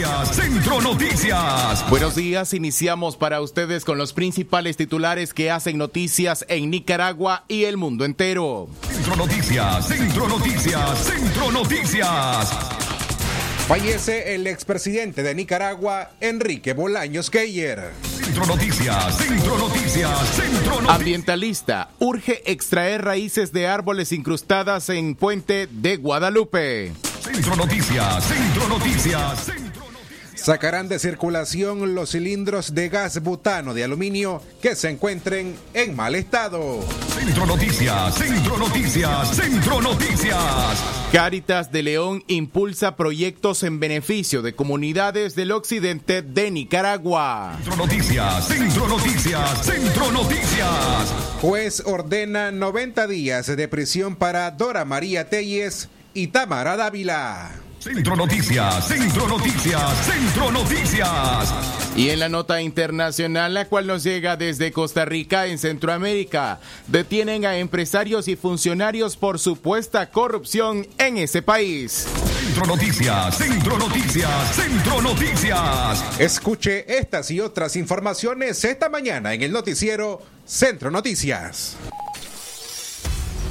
Noticias, Centro Noticias. Buenos días, iniciamos para ustedes con los principales titulares que hacen noticias en Nicaragua y el mundo entero. Centro Noticias, Centro Noticias, Centro Noticias. Fallece el expresidente de Nicaragua, Enrique Bolaños Geyer. Centro Noticias, Centro Noticias, Centro Noticias. Ambientalista urge extraer raíces de árboles incrustadas en puente de Guadalupe. Centro Noticias, Centro Noticias, Centro Sacarán de circulación los cilindros de gas butano de aluminio que se encuentren en mal estado. Centro Noticias, Centro Noticias, Centro Noticias. Cáritas de León impulsa proyectos en beneficio de comunidades del occidente de Nicaragua. Centro Noticias, Centro Noticias, Centro Noticias. Juez ordena 90 días de prisión para Dora María Telles y Tamara Dávila. Centro Noticias, Centro Noticias, Centro Noticias. Y en la nota internacional, la cual nos llega desde Costa Rica en Centroamérica, detienen a empresarios y funcionarios por supuesta corrupción en ese país. Centro Noticias, Centro Noticias, Centro Noticias. Escuche estas y otras informaciones esta mañana en el noticiero Centro Noticias.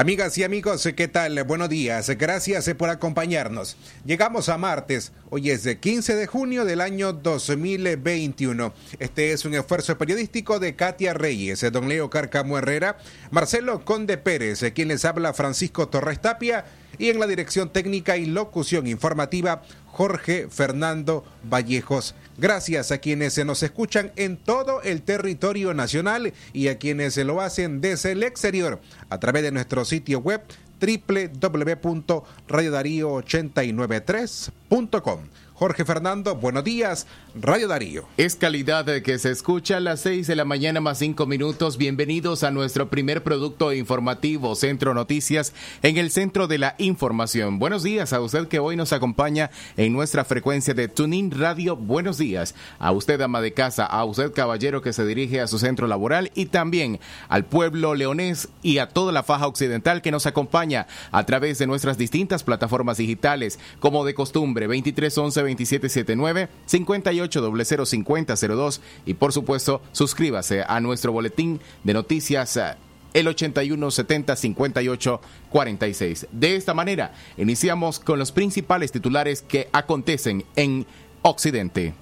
Amigas y amigos, ¿qué tal? Buenos días. Gracias por acompañarnos. Llegamos a martes. Hoy es el 15 de junio del año 2021. Este es un esfuerzo periodístico de Katia Reyes, don Leo Carcamo Herrera, Marcelo Conde Pérez, quien les habla Francisco Torres Tapia y en la dirección técnica y locución informativa Jorge Fernando Vallejos. Gracias a quienes se nos escuchan en todo el territorio nacional y a quienes se lo hacen desde el exterior a través de nuestro sitio web www.radiodarío893.com. Jorge Fernando, buenos días, Radio Darío. Es calidad que se escucha a las 6 de la mañana más 5 minutos. Bienvenidos a nuestro primer producto informativo, Centro Noticias, en el centro de la información. Buenos días a usted que hoy nos acompaña en nuestra frecuencia de Tuning Radio. Buenos días a usted, ama de casa, a usted, caballero que se dirige a su centro laboral y también al pueblo leonés y a toda la faja occidental que nos acompaña a través de nuestras distintas plataformas digitales, como de costumbre, 2311 2779 58005002 y por supuesto suscríbase a nuestro boletín de noticias eh, el 8170 58 46. De esta manera, iniciamos con los principales titulares que acontecen en Occidente.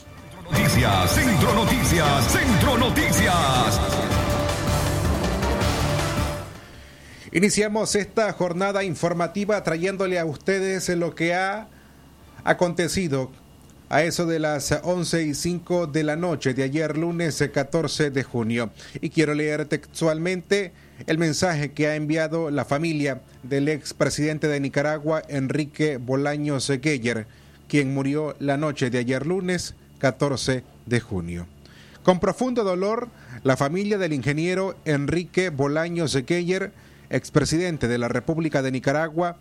Noticias, Centro Noticias, Centro Noticias. Iniciamos esta jornada informativa trayéndole a ustedes lo que ha acontecido a eso de las 11 y 5 de la noche de ayer lunes 14 de junio. Y quiero leer textualmente el mensaje que ha enviado la familia del expresidente de Nicaragua, Enrique Bolaños Geyer, quien murió la noche de ayer lunes 14 de junio. Con profundo dolor, la familia del ingeniero Enrique Bolaños Geyer, expresidente de la República de Nicaragua,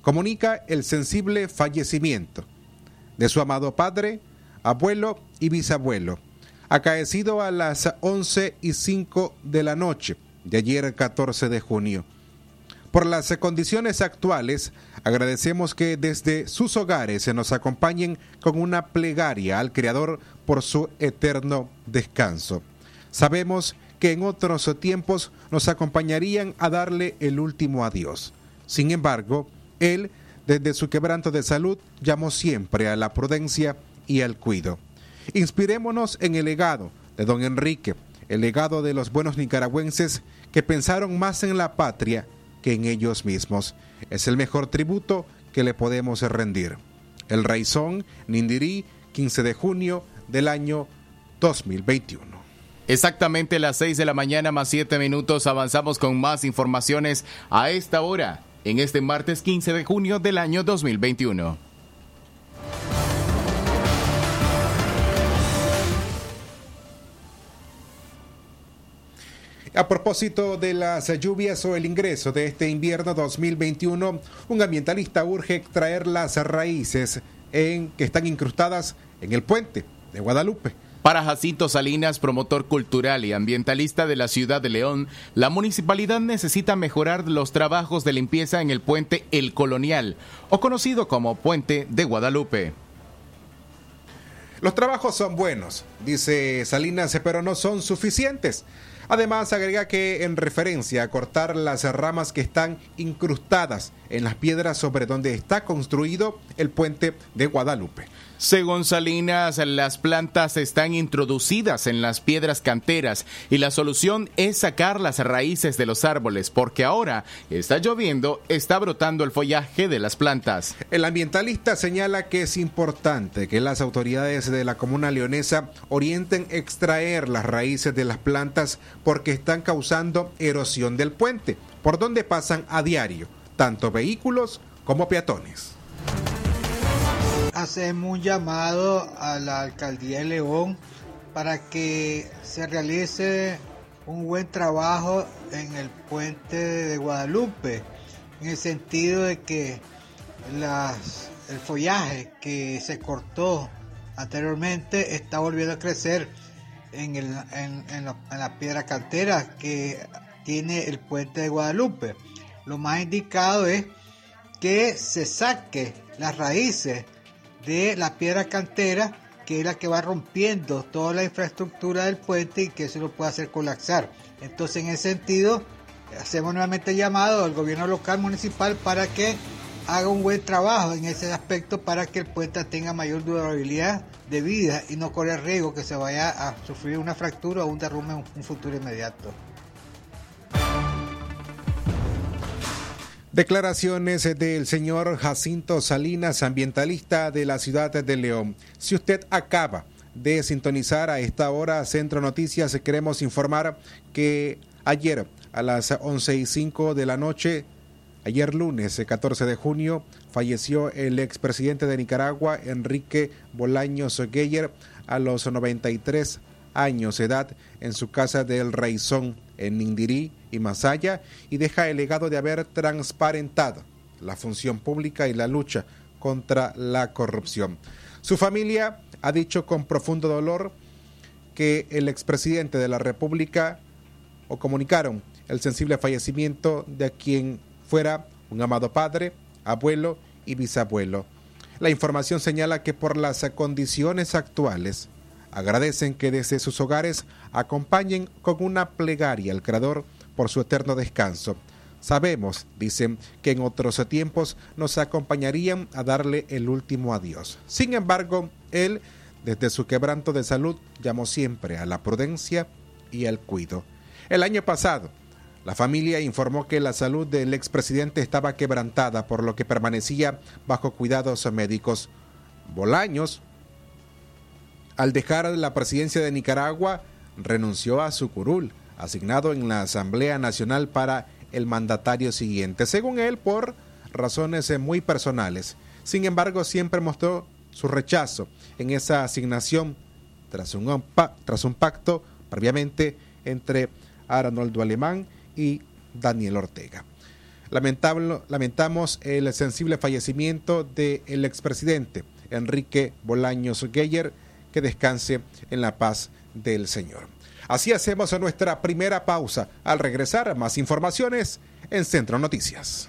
comunica el sensible fallecimiento de su amado padre, abuelo y bisabuelo, acaecido a las 11 y 5 de la noche de ayer 14 de junio. Por las condiciones actuales, agradecemos que desde sus hogares se nos acompañen con una plegaria al Creador por su eterno descanso. Sabemos que en otros tiempos nos acompañarían a darle el último adiós. Sin embargo, Él desde su quebranto de salud llamó siempre a la prudencia y al cuido. Inspirémonos en el legado de don Enrique, el legado de los buenos nicaragüenses que pensaron más en la patria que en ellos mismos. Es el mejor tributo que le podemos rendir. El Raizón, Nindirí, 15 de junio del año 2021. Exactamente las 6 de la mañana más 7 minutos avanzamos con más informaciones a esta hora, en este martes 15 de junio del año 2021. A propósito de las lluvias o el ingreso de este invierno 2021, un ambientalista urge extraer las raíces en, que están incrustadas en el puente de Guadalupe. Para Jacinto Salinas, promotor cultural y ambientalista de la ciudad de León, la municipalidad necesita mejorar los trabajos de limpieza en el puente El Colonial, o conocido como Puente de Guadalupe. Los trabajos son buenos, dice Salinas, pero no son suficientes. Además, agrega que en referencia a cortar las ramas que están incrustadas en las piedras sobre donde está construido el puente de Guadalupe. Según Salinas, las plantas están introducidas en las piedras canteras y la solución es sacar las raíces de los árboles porque ahora está lloviendo, está brotando el follaje de las plantas. El ambientalista señala que es importante que las autoridades de la comuna leonesa orienten extraer las raíces de las plantas porque están causando erosión del puente, por donde pasan a diario tanto vehículos como peatones hacemos un llamado a la alcaldía de León para que se realice un buen trabajo en el puente de Guadalupe, en el sentido de que el follaje que se cortó anteriormente está volviendo a crecer en, el, en, en, en la piedra cantera que tiene el puente de Guadalupe. Lo más indicado es que se saque las raíces de la piedra cantera, que es la que va rompiendo toda la infraestructura del puente y que eso lo puede hacer colapsar. Entonces, en ese sentido, hacemos nuevamente llamado al gobierno local municipal para que haga un buen trabajo en ese aspecto para que el puente tenga mayor durabilidad de vida y no corra riesgo que se vaya a sufrir una fractura o un derrumbe en un futuro inmediato. Declaraciones del señor Jacinto Salinas, ambientalista de la ciudad de León. Si usted acaba de sintonizar a esta hora Centro Noticias, queremos informar que ayer a las 11 y 5 de la noche, ayer lunes 14 de junio, falleció el expresidente de Nicaragua, Enrique Bolaños Geyer, a los 93 años de edad en su casa del Raizón en Nindirí y Masaya y deja el legado de haber transparentado la función pública y la lucha contra la corrupción. Su familia ha dicho con profundo dolor que el expresidente de la República o comunicaron el sensible fallecimiento de quien fuera un amado padre, abuelo y bisabuelo. La información señala que por las condiciones actuales agradecen que desde sus hogares acompañen con una plegaria al Creador por su eterno descanso. Sabemos, dicen, que en otros tiempos nos acompañarían a darle el último adiós. Sin embargo, él, desde su quebranto de salud, llamó siempre a la prudencia y al cuido. El año pasado, la familia informó que la salud del expresidente estaba quebrantada, por lo que permanecía bajo cuidados médicos. Bolaños, al dejar la presidencia de Nicaragua, renunció a su curul, asignado en la Asamblea Nacional para el mandatario siguiente, según él por razones eh, muy personales. Sin embargo, siempre mostró su rechazo en esa asignación tras un, pacto previamente entre Arnoldo Alemán y Daniel Ortega. Lamentamos el sensible fallecimiento del expresidente Enrique Bolaños Geyer, que descanse en la paz del Señor. Así hacemos nuestra primera pausa. Al regresar, más informaciones en Centro Noticias.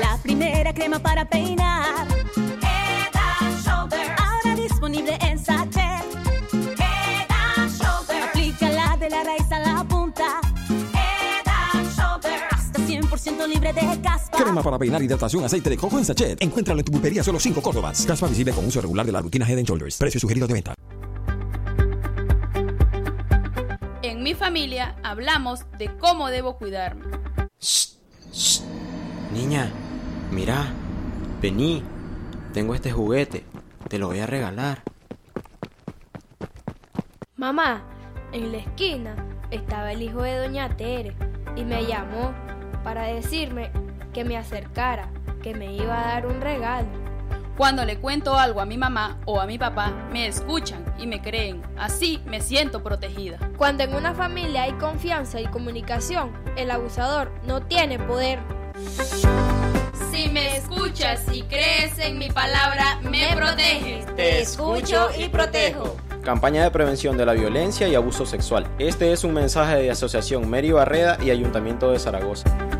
La primera crema para peinar. Head and Shoulder. Ahora disponible en sachet. Head and Shoulder. Aplícala de la raíz a la punta. Head and Shoulder. Hasta 100% libre de caspa. Crema para peinar hidratación aceite de coco en sachet. Encuéntralo en tu pulpería solo 5 Córdobas. Caspa visible con uso regular de la rutina Head and Shoulders. Precio sugerido de venta. En mi familia hablamos de cómo debo cuidarme. Niña, mira, vení, tengo este juguete, te lo voy a regalar. Mamá, en la esquina estaba el hijo de Doña Tere y me llamó para decirme que me acercara, que me iba a dar un regalo. Cuando le cuento algo a mi mamá o a mi papá, me escuchan y me creen. Así me siento protegida. Cuando en una familia hay confianza y comunicación, el abusador no tiene poder. Si me escuchas y crees en mi palabra, me proteges. Te escucho y protejo. Campaña de prevención de la violencia y abuso sexual. Este es un mensaje de Asociación Meri Barreda y Ayuntamiento de Zaragoza.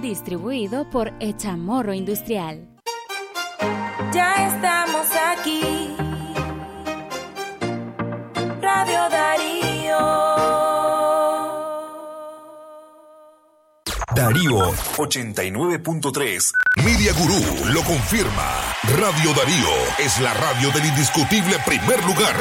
Distribuido por Echamorro Industrial. Ya estamos aquí. Radio Darío. Darío 89.3. Media Gurú lo confirma. Radio Darío es la radio del indiscutible primer lugar.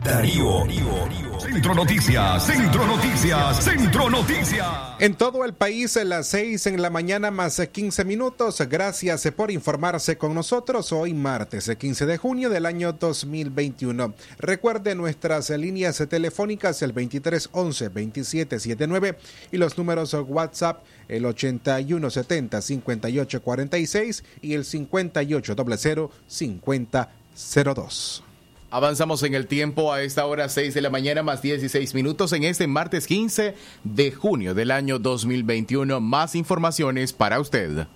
Darío. Centro Noticias, Centro Noticias, Centro Noticias. En todo el país, a las 6 en la mañana más 15 minutos. Gracias por informarse con nosotros hoy martes 15 de junio del año 2021. Recuerde nuestras líneas telefónicas el 2311-2779 y los números WhatsApp el 8170-5846 y el 5800-5002. Avanzamos en el tiempo a esta hora 6 de la mañana más 16 minutos en este martes 15 de junio del año 2021. Más informaciones para usted.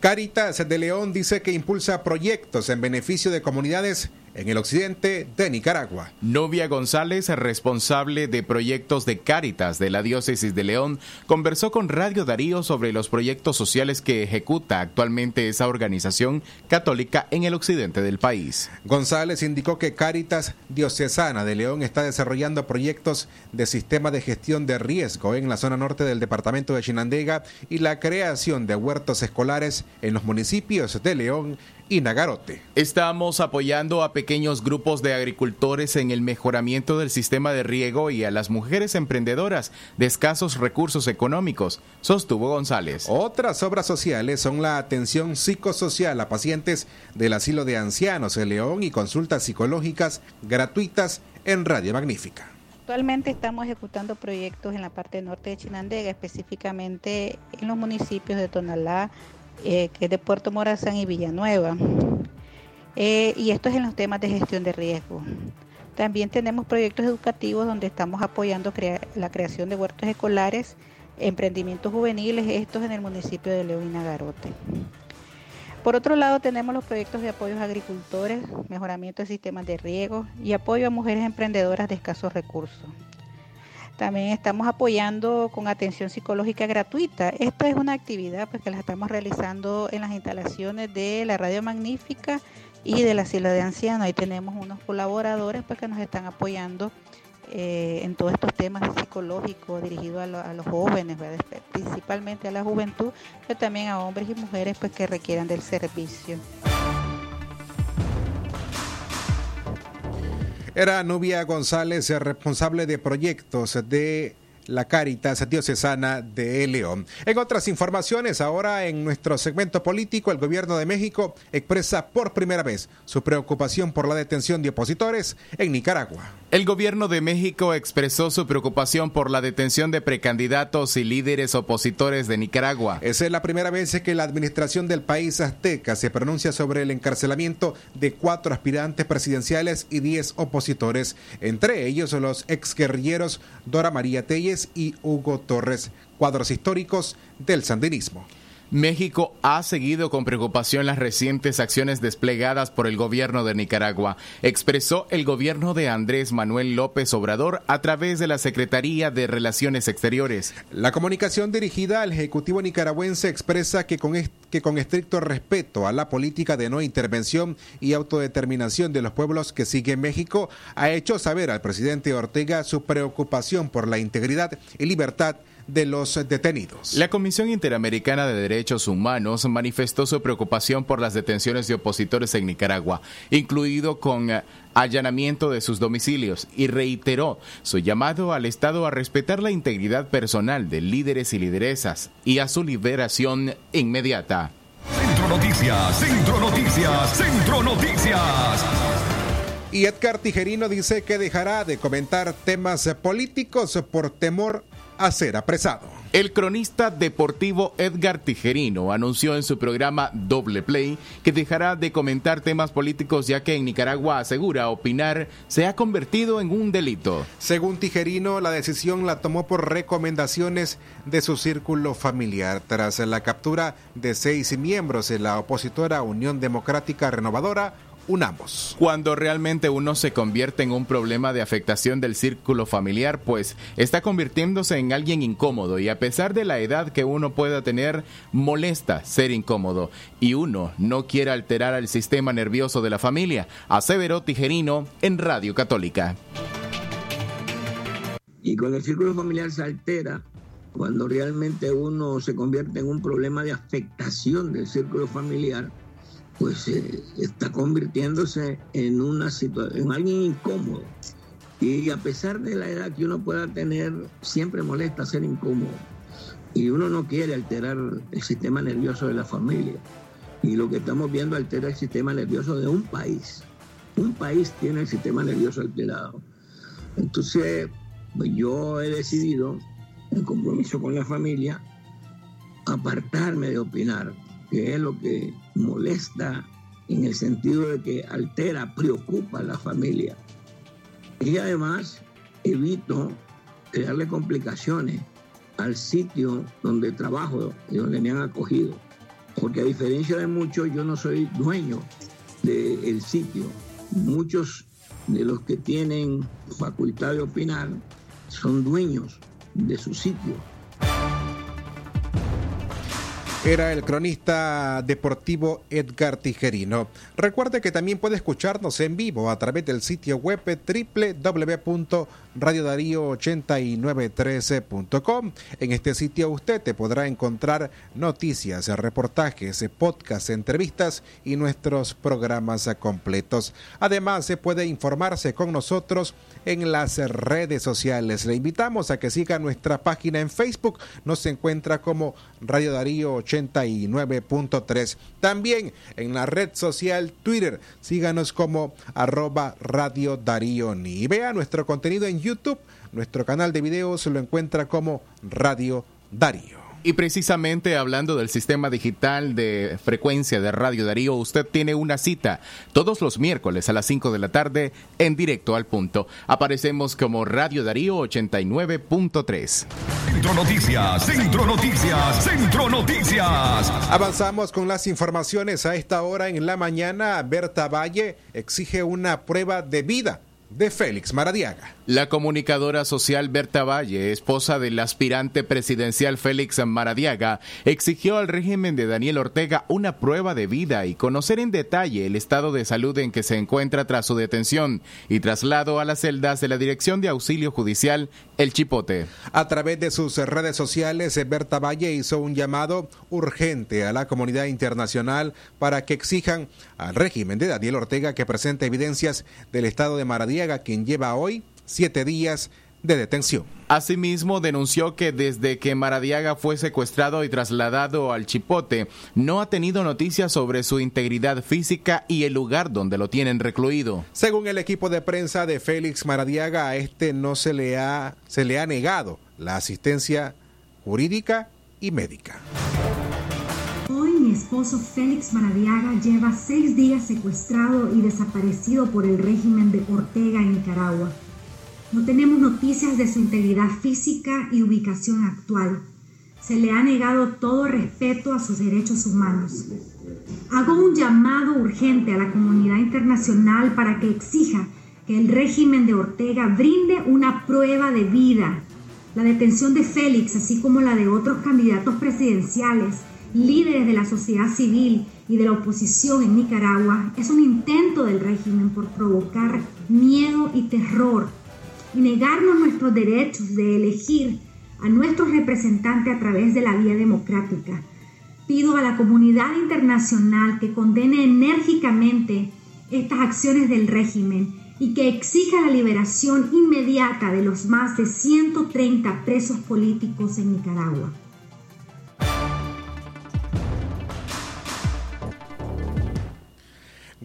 Caritas de León dice que impulsa proyectos en beneficio de comunidades en el occidente de Nicaragua. Novia González, responsable de proyectos de Cáritas de la Diócesis de León, conversó con Radio Darío sobre los proyectos sociales que ejecuta actualmente esa organización católica en el occidente del país. González indicó que Cáritas Diocesana de León está desarrollando proyectos de sistema de gestión de riesgo en la zona norte del departamento de Chinandega y la creación de huertos escolares en los municipios de León y Nagarote. Estamos apoyando a pequeños grupos de agricultores en el mejoramiento del sistema de riego y a las mujeres emprendedoras de escasos recursos económicos, sostuvo González. Otras obras sociales son la atención psicosocial a pacientes del asilo de ancianos de León y consultas psicológicas gratuitas en Radio Magnífica. Actualmente estamos ejecutando proyectos en la parte norte de Chinandega, específicamente en los municipios de Tonalá, eh, que es de Puerto Morazán y Villanueva. Eh, y esto es en los temas de gestión de riesgo. También tenemos proyectos educativos donde estamos apoyando la creación de huertos escolares emprendimientos juveniles, estos en el municipio de León y Nagarote. Por otro lado, tenemos los proyectos de apoyo a agricultores, mejoramiento de sistemas de riego y apoyo a mujeres emprendedoras de escasos recursos. También estamos apoyando con atención psicológica gratuita. Esta es una actividad pues, que la estamos realizando en las instalaciones de la Radio Magnífica y de la Sila de Ancianos. Ahí tenemos unos colaboradores pues, que nos están apoyando eh, en todos estos temas de psicológico dirigido a, los jóvenes, principalmente a la juventud, pero también a hombres y mujeres pues, que requieran del servicio. Era Nubia González, responsable de proyectos de la Caritas Diocesana de León. En otras informaciones, ahora en nuestro segmento político, el gobierno de México expresa por primera vez su preocupación por la detención de opositores en Nicaragua. El gobierno de México expresó su preocupación por la detención de precandidatos y líderes opositores de Nicaragua. Esa es la primera vez que la administración del país azteca se pronuncia sobre el encarcelamiento de cuatro aspirantes presidenciales y diez opositores, entre ellos los exguerrilleros Dora María Telles y Hugo Torres, cuadros históricos del sandinismo. México ha seguido con preocupación las recientes acciones desplegadas por el gobierno de Nicaragua, expresó el gobierno de Andrés Manuel López Obrador a través de la Secretaría de Relaciones Exteriores. La comunicación dirigida al Ejecutivo nicaragüense expresa que con, estricto respeto a la política de no intervención y autodeterminación de los pueblos que sigue México, ha hecho saber al presidente Ortega su preocupación por la integridad y libertad de los detenidos. La Comisión Interamericana de Derechos Humanos manifestó su preocupación por las detenciones de opositores en Nicaragua, incluido con eh, allanamiento de sus domicilios, y reiteró su llamado al Estado a respetar la integridad personal de líderes y lideresas y a su liberación inmediata. Centro Noticias, Centro Noticias, Centro Noticias. Y Edgar Tijerino dice que dejará de comentar temas políticos por temor a ser apresado. El cronista deportivo Edgar Tijerino anunció en su programa Doble Play que dejará de comentar temas políticos ya que en Nicaragua asegura opinar se ha convertido en un delito. Según Tijerino, la decisión la tomó por recomendaciones de su círculo familiar tras la captura de seis miembros de la opositora Unión Democrática Renovadora unamos. Cuando realmente uno se convierte en un problema de afectación del círculo familiar, pues está convirtiéndose en alguien incómodo y a pesar de la edad que uno pueda tener, molesta ser incómodo y uno no quiere alterar al sistema nervioso de la familia, aseveró Tijerino en Radio Católica. Y con el círculo familiar se altera cuando realmente uno se convierte en un problema de afectación del círculo familiar pues eh, está convirtiéndose en una situación, en alguien incómodo. Y a pesar de la edad que uno pueda tener, siempre molesta ser incómodo. Y uno no quiere alterar el sistema nervioso de la familia. Y lo que estamos viendo altera el sistema nervioso de un país. Un país tiene el sistema nervioso alterado. Entonces, pues yo he decidido, en compromiso con la familia, apartarme de opinar que es lo que molesta en el sentido de que altera, preocupa a la familia. Y además evito crearle complicaciones al sitio donde trabajo y donde me han acogido. Porque a diferencia de muchos, yo no soy dueño del sitio. Muchos de los que tienen facultad de opinar son dueños de su sitio era el cronista deportivo Edgar Tijerino. Recuerde que también puede escucharnos en vivo a través del sitio web www.radiodarío8913.com. En este sitio usted te podrá encontrar noticias, reportajes, podcasts, entrevistas y nuestros programas completos. Además, se puede informarse con nosotros en las redes sociales. Le invitamos a que siga nuestra página en Facebook. Nos encuentra como Radio Darío 89.3. También en la red social Twitter. Síganos como arroba Radio Darío Ni. Vea nuestro contenido en YouTube. Nuestro canal de videos lo encuentra como Radio Darío. Y precisamente hablando del sistema digital de frecuencia de Radio Darío, usted tiene una cita todos los miércoles a las 5 de la tarde en directo al punto. Aparecemos como Radio Darío 89.3. Centro Noticias, Centro Noticias, Centro Noticias. Avanzamos con las informaciones a esta hora en la mañana. Berta Valle exige una prueba de vida de Félix Maradiaga. La comunicadora social Berta Valle, esposa del aspirante presidencial Félix Maradiaga, exigió al régimen de Daniel Ortega una prueba de vida y conocer en detalle el estado de salud en que se encuentra tras su detención y traslado a las celdas de la Dirección de Auxilio Judicial El Chipote. A través de sus redes sociales, Berta Valle hizo un llamado urgente a la comunidad internacional para que exijan al régimen de Daniel Ortega que presente evidencias del estado de Maradiaga, quien lleva hoy siete días de detención. Asimismo, denunció que desde que Maradiaga fue secuestrado y trasladado al Chipote, no ha tenido noticias sobre su integridad física y el lugar donde lo tienen recluido. Según el equipo de prensa de Félix Maradiaga, a este no se le ha, se le ha negado la asistencia jurídica y médica. Hoy mi esposo Félix Maradiaga lleva seis días secuestrado y desaparecido por el régimen de Ortega en Nicaragua. No tenemos noticias de su integridad física y ubicación actual. Se le ha negado todo respeto a sus derechos humanos. Hago un llamado urgente a la comunidad internacional para que exija que el régimen de Ortega brinde una prueba de vida. La detención de Félix, así como la de otros candidatos presidenciales, líderes de la sociedad civil y de la oposición en Nicaragua, es un intento del régimen por provocar miedo y terror y negarnos nuestros derechos de elegir a nuestros representantes a través de la vía democrática. Pido a la comunidad internacional que condene enérgicamente estas acciones del régimen y que exija la liberación inmediata de los más de 130 presos políticos en Nicaragua.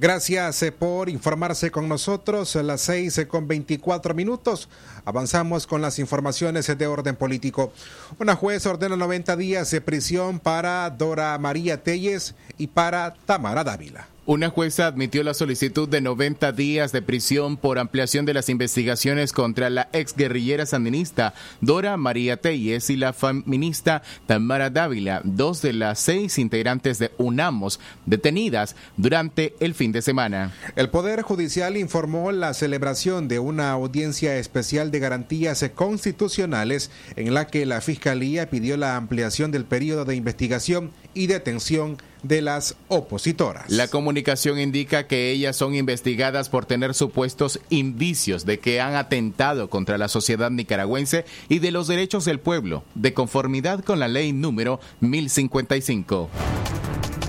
Gracias eh, por informarse con nosotros a las 6 eh, con 24 minutos. Avanzamos con las informaciones de orden político. Una juez ordena 90 días de prisión para Dora María Telles y para Tamara Dávila. Una jueza admitió la solicitud de 90 días de prisión por ampliación de las investigaciones contra la exguerrillera sandinista Dora María Telles y la feminista Tamara Dávila, dos de las seis integrantes de UNAMOS detenidas durante el fin de semana. El Poder Judicial informó la celebración de una audiencia especial de garantías constitucionales en la que la Fiscalía pidió la ampliación del periodo de investigación y detención de las opositoras. La comunicación indica que ellas son investigadas por tener supuestos indicios de que han atentado contra la sociedad nicaragüense y de los derechos del pueblo, de conformidad con la ley número 1055.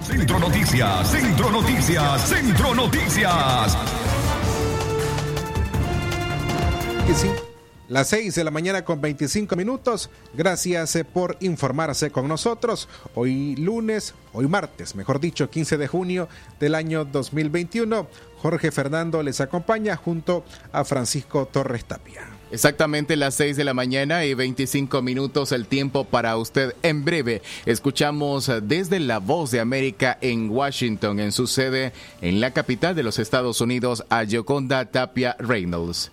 Centro Noticias, Centro Noticias, Centro Noticias. Que sí. Las 6 de la mañana con 25 minutos. Gracias eh, por informarse con nosotros. Hoy lunes, hoy martes, mejor dicho, 15 de junio del año 2021. Jorge Fernando les acompaña junto a Francisco Torres Tapia. Exactamente las 6 de la mañana y 25 minutos el tiempo para usted. En breve escuchamos desde La Voz de América en Washington, en su sede en la capital de los Estados Unidos, a Yoconda Tapia Reynolds.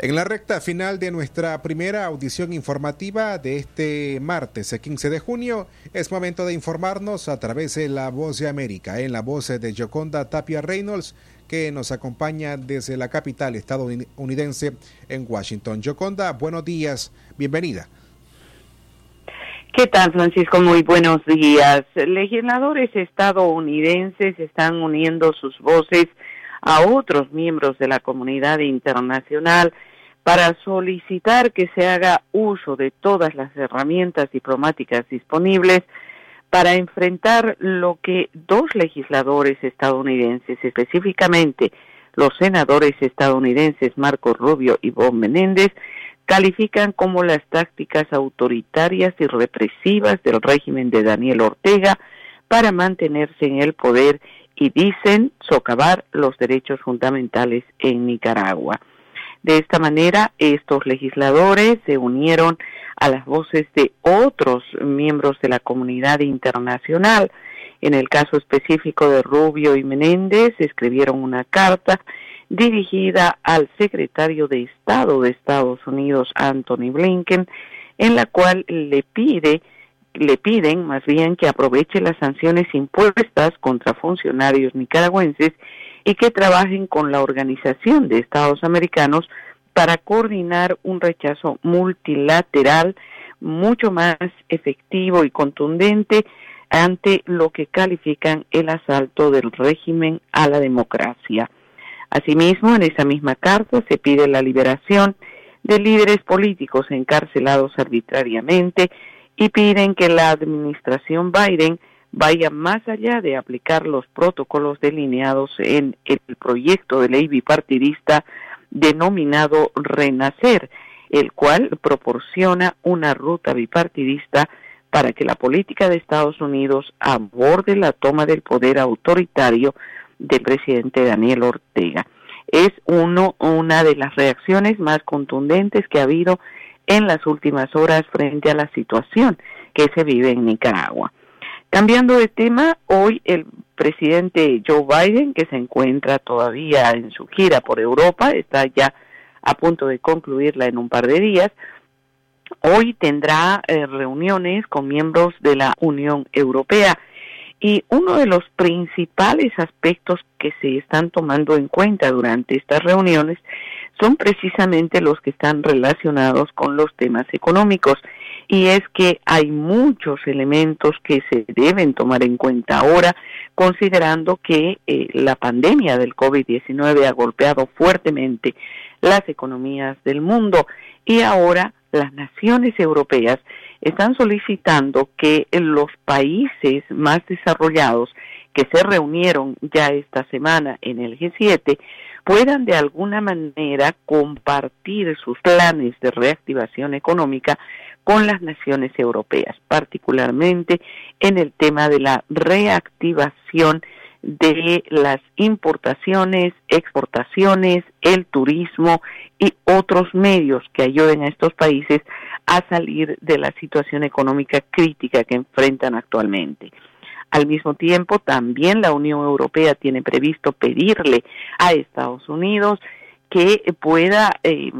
En la recta final de nuestra primera audición informativa de este martes 15 de junio, es momento de informarnos a través de La Voz de América, en la voz de Yoconda Tapia Reynolds, que nos acompaña desde la capital estadounidense en Washington. Yoconda, buenos días, bienvenida. ¿Qué tal, Francisco? Muy buenos días. Legisladores estadounidenses están uniendo sus voces a otros miembros de la comunidad internacional para solicitar que se haga uso de todas las herramientas diplomáticas disponibles para enfrentar lo que dos legisladores estadounidenses, específicamente los senadores estadounidenses Marco Rubio y Bob Menéndez, califican como las tácticas autoritarias y represivas del régimen de Daniel Ortega para mantenerse en el poder y dicen socavar los derechos fundamentales en Nicaragua. De esta manera, estos legisladores se unieron a las voces de otros miembros de la comunidad internacional. En el caso específico de Rubio y Menéndez, escribieron una carta dirigida al secretario de Estado de Estados Unidos, Anthony Blinken, en la cual le pide le piden más bien que aproveche las sanciones impuestas contra funcionarios nicaragüenses y que trabajen con la Organización de Estados Americanos para coordinar un rechazo multilateral mucho más efectivo y contundente ante lo que califican el asalto del régimen a la democracia. Asimismo, en esa misma carta se pide la liberación de líderes políticos encarcelados arbitrariamente y piden que la administración Biden vaya más allá de aplicar los protocolos delineados en el proyecto de ley bipartidista denominado Renacer, el cual proporciona una ruta bipartidista para que la política de Estados Unidos aborde la toma del poder autoritario del presidente Daniel Ortega. Es uno, una de las reacciones más contundentes que ha habido en las últimas horas frente a la situación que se vive en Nicaragua. Cambiando de tema, hoy el presidente Joe Biden, que se encuentra todavía en su gira por Europa, está ya a punto de concluirla en un par de días, hoy tendrá eh, reuniones con miembros de la Unión Europea y uno de los principales aspectos que se están tomando en cuenta durante estas reuniones son precisamente los que están relacionados con los temas económicos. Y es que hay muchos elementos que se deben tomar en cuenta ahora, considerando que eh, la pandemia del COVID-19 ha golpeado fuertemente las economías del mundo y ahora las naciones europeas están solicitando que los países más desarrollados que se reunieron ya esta semana en el G7 puedan de alguna manera compartir sus planes de reactivación económica con las naciones europeas, particularmente en el tema de la reactivación de las importaciones, exportaciones, el turismo y otros medios que ayuden a estos países a salir de la situación económica crítica que enfrentan actualmente. Al mismo tiempo, también la Unión Europea tiene previsto pedirle a Estados Unidos que pueda eh,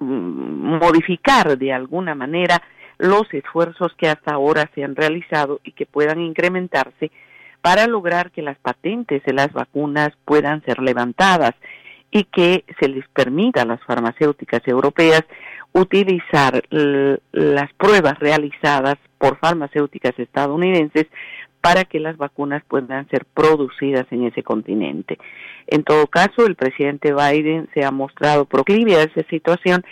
modificar de alguna manera los esfuerzos que hasta ahora se han realizado y que puedan incrementarse para lograr que las patentes de las vacunas puedan ser levantadas y que se les permita a las farmacéuticas europeas utilizar las pruebas realizadas por farmacéuticas estadounidenses para que las vacunas puedan ser producidas en ese continente. En todo caso, el presidente Biden se ha mostrado proclive a esa situación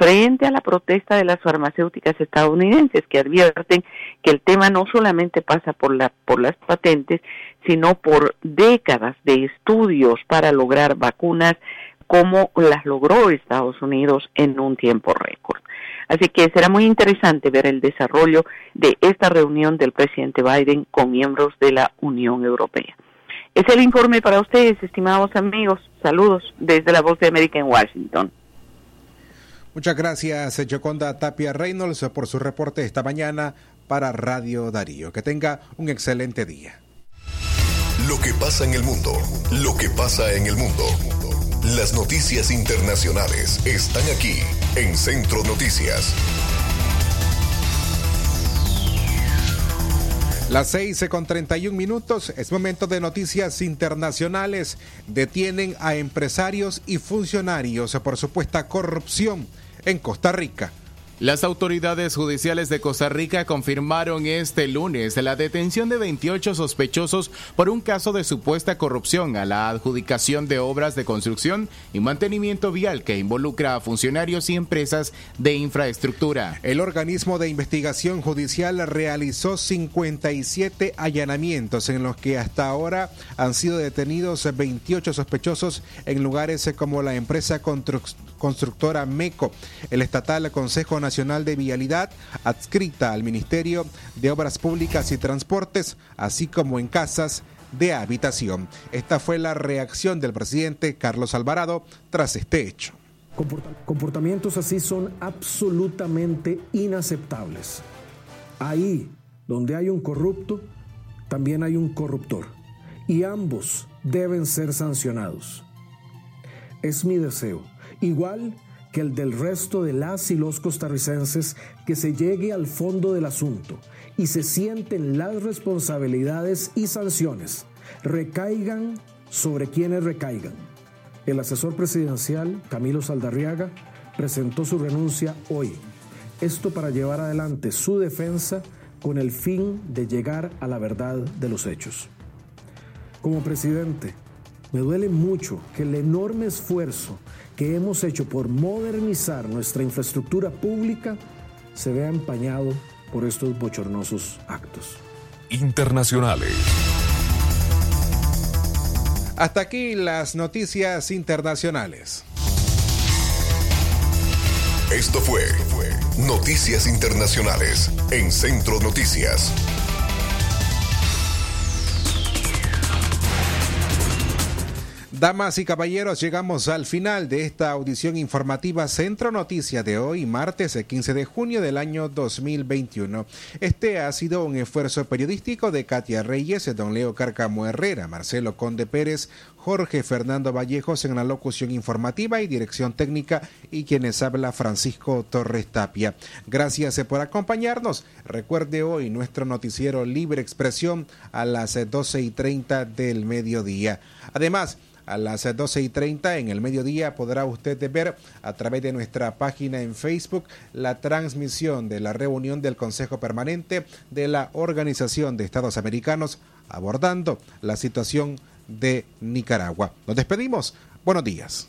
frente a la protesta de las farmacéuticas estadounidenses que advierten que el tema no solamente pasa por la por las patentes, sino por décadas de estudios para lograr vacunas como las logró Estados Unidos en un tiempo récord. Así que será muy interesante ver el desarrollo de esta reunión del presidente Biden con miembros de la Unión Europea. Es el informe para ustedes, estimados amigos. Saludos desde la Voz de América en Washington. Muchas gracias, Joconda Tapia Reynolds, por su reporte esta mañana para Radio Darío. Que tenga un excelente día. Lo que pasa en el mundo, lo que pasa en el mundo. Las noticias internacionales están aquí en Centro Noticias. Las 6 con 31 minutos, es momento de noticias internacionales. Detienen a empresarios y funcionarios por supuesta corrupción en Costa Rica. Las autoridades judiciales de Costa Rica confirmaron este lunes la detención de 28 sospechosos por un caso de supuesta corrupción a la adjudicación de obras de construcción y mantenimiento vial que involucra a funcionarios y empresas de infraestructura. El organismo de investigación judicial realizó 57 allanamientos en los que hasta ahora han sido detenidos 28 sospechosos en lugares como la empresa constructora MECO, el estatal Consejo Nacional Nacional de Vialidad, adscrita al Ministerio de Obras Públicas y Transportes, así como en casas de habitación. Esta fue la reacción del presidente Carlos Alvarado tras este hecho. Comportamientos así son absolutamente inaceptables. Ahí donde hay un corrupto, también hay un corruptor. Y ambos deben ser sancionados. Es mi deseo, igual que el del resto de las y los costarricenses que se llegue al fondo del asunto y se sienten las responsabilidades y sanciones recaigan sobre quienes recaigan. El asesor presidencial, Camilo Saldarriaga, presentó su renuncia hoy. Esto para llevar adelante su defensa con el fin de llegar a la verdad de los hechos. Como presidente, me duele mucho que el enorme esfuerzo que hemos hecho por modernizar nuestra infraestructura pública se vea empañado por estos bochornosos actos. Internacionales. Hasta aquí las noticias internacionales. Esto fue Noticias Internacionales en Centro Noticias. Damas y caballeros, llegamos al final de esta audición informativa Centro Noticias de hoy, martes 15 de junio del año 2021. Este ha sido un esfuerzo periodístico de Katia Reyes, don Leo Carcamo Herrera, Marcelo Conde Pérez, Jorge Fernando Vallejos en la locución informativa y dirección técnica y quienes habla Francisco Torres Tapia. Gracias por acompañarnos. Recuerde hoy nuestro noticiero Libre Expresión a las 12 y 30 del mediodía. Además, a las 12 y 30 en el mediodía podrá usted ver a través de nuestra página en Facebook la transmisión de la reunión del Consejo Permanente de la Organización de Estados Americanos abordando la situación de Nicaragua. Nos despedimos. Buenos días.